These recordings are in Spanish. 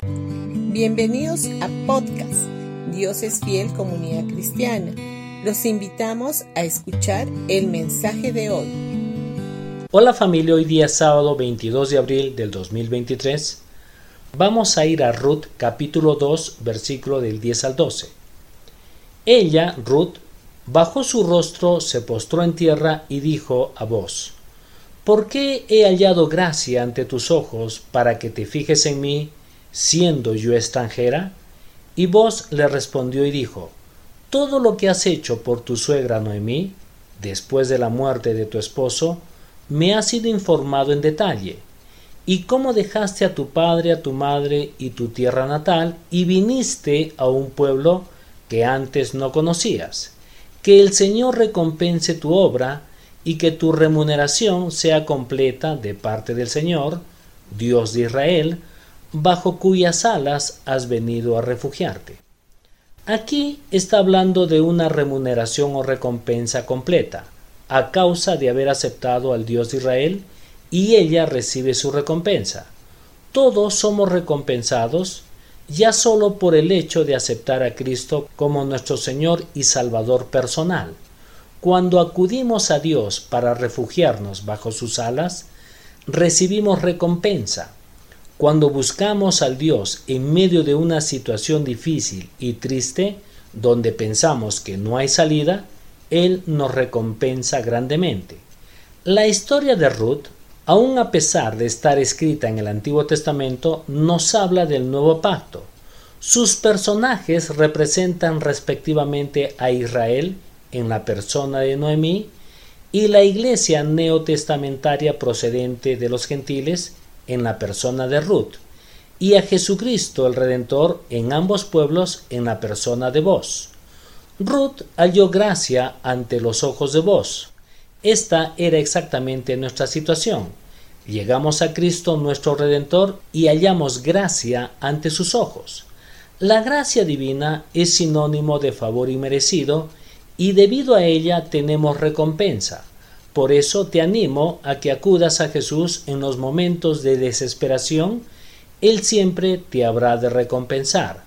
Bienvenidos a podcast Dios es fiel comunidad cristiana. Los invitamos a escuchar el mensaje de hoy. Hola familia, hoy día sábado 22 de abril del 2023. Vamos a ir a Ruth capítulo 2 versículo del 10 al 12. Ella, Ruth, bajó su rostro, se postró en tierra y dijo a vos, ¿Por qué he hallado gracia ante tus ojos para que te fijes en mí, siendo yo extranjera? Y vos le respondió y dijo, Todo lo que has hecho por tu suegra Noemí, después de la muerte de tu esposo, me ha sido informado en detalle. Y cómo dejaste a tu padre, a tu madre y tu tierra natal, y viniste a un pueblo que antes no conocías. Que el Señor recompense tu obra, y que tu remuneración sea completa de parte del Señor, Dios de Israel, bajo cuyas alas has venido a refugiarte. Aquí está hablando de una remuneración o recompensa completa, a causa de haber aceptado al Dios de Israel, y ella recibe su recompensa. Todos somos recompensados ya solo por el hecho de aceptar a Cristo como nuestro Señor y Salvador personal. Cuando acudimos a Dios para refugiarnos bajo sus alas, recibimos recompensa. Cuando buscamos al Dios en medio de una situación difícil y triste, donde pensamos que no hay salida, Él nos recompensa grandemente. La historia de Ruth, aun a pesar de estar escrita en el Antiguo Testamento, nos habla del nuevo pacto. Sus personajes representan respectivamente a Israel en la persona de Noemí y la iglesia neotestamentaria procedente de los gentiles en la persona de Ruth y a Jesucristo el Redentor en ambos pueblos en la persona de vos. Ruth halló gracia ante los ojos de vos. Esta era exactamente nuestra situación. Llegamos a Cristo nuestro Redentor y hallamos gracia ante sus ojos. La gracia divina es sinónimo de favor inmerecido y debido a ella tenemos recompensa. Por eso te animo a que acudas a Jesús en los momentos de desesperación, Él siempre te habrá de recompensar.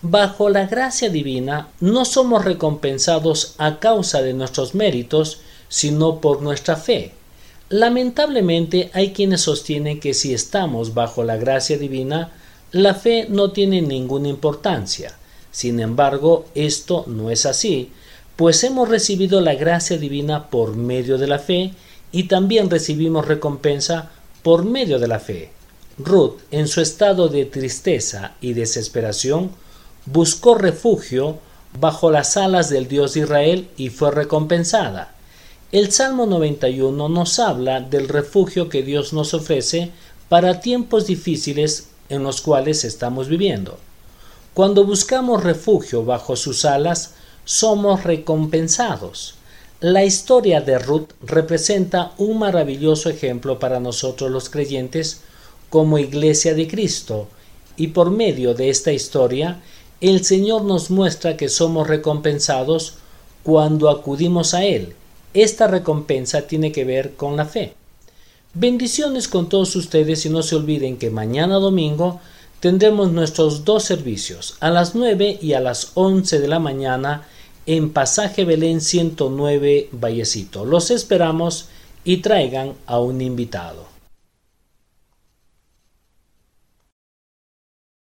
Bajo la gracia divina no somos recompensados a causa de nuestros méritos, sino por nuestra fe. Lamentablemente hay quienes sostienen que si estamos bajo la gracia divina, la fe no tiene ninguna importancia. Sin embargo, esto no es así, pues hemos recibido la gracia divina por medio de la fe y también recibimos recompensa por medio de la fe. Ruth, en su estado de tristeza y desesperación, buscó refugio bajo las alas del Dios de Israel y fue recompensada. El Salmo 91 nos habla del refugio que Dios nos ofrece para tiempos difíciles en los cuales estamos viviendo. Cuando buscamos refugio bajo sus alas, somos recompensados. La historia de Ruth representa un maravilloso ejemplo para nosotros los creyentes como iglesia de Cristo, y por medio de esta historia el Señor nos muestra que somos recompensados cuando acudimos a Él. Esta recompensa tiene que ver con la fe. Bendiciones con todos ustedes y no se olviden que mañana domingo tendremos nuestros dos servicios a las 9 y a las 11 de la mañana en Pasaje Belén 109 Vallecito. Los esperamos y traigan a un invitado.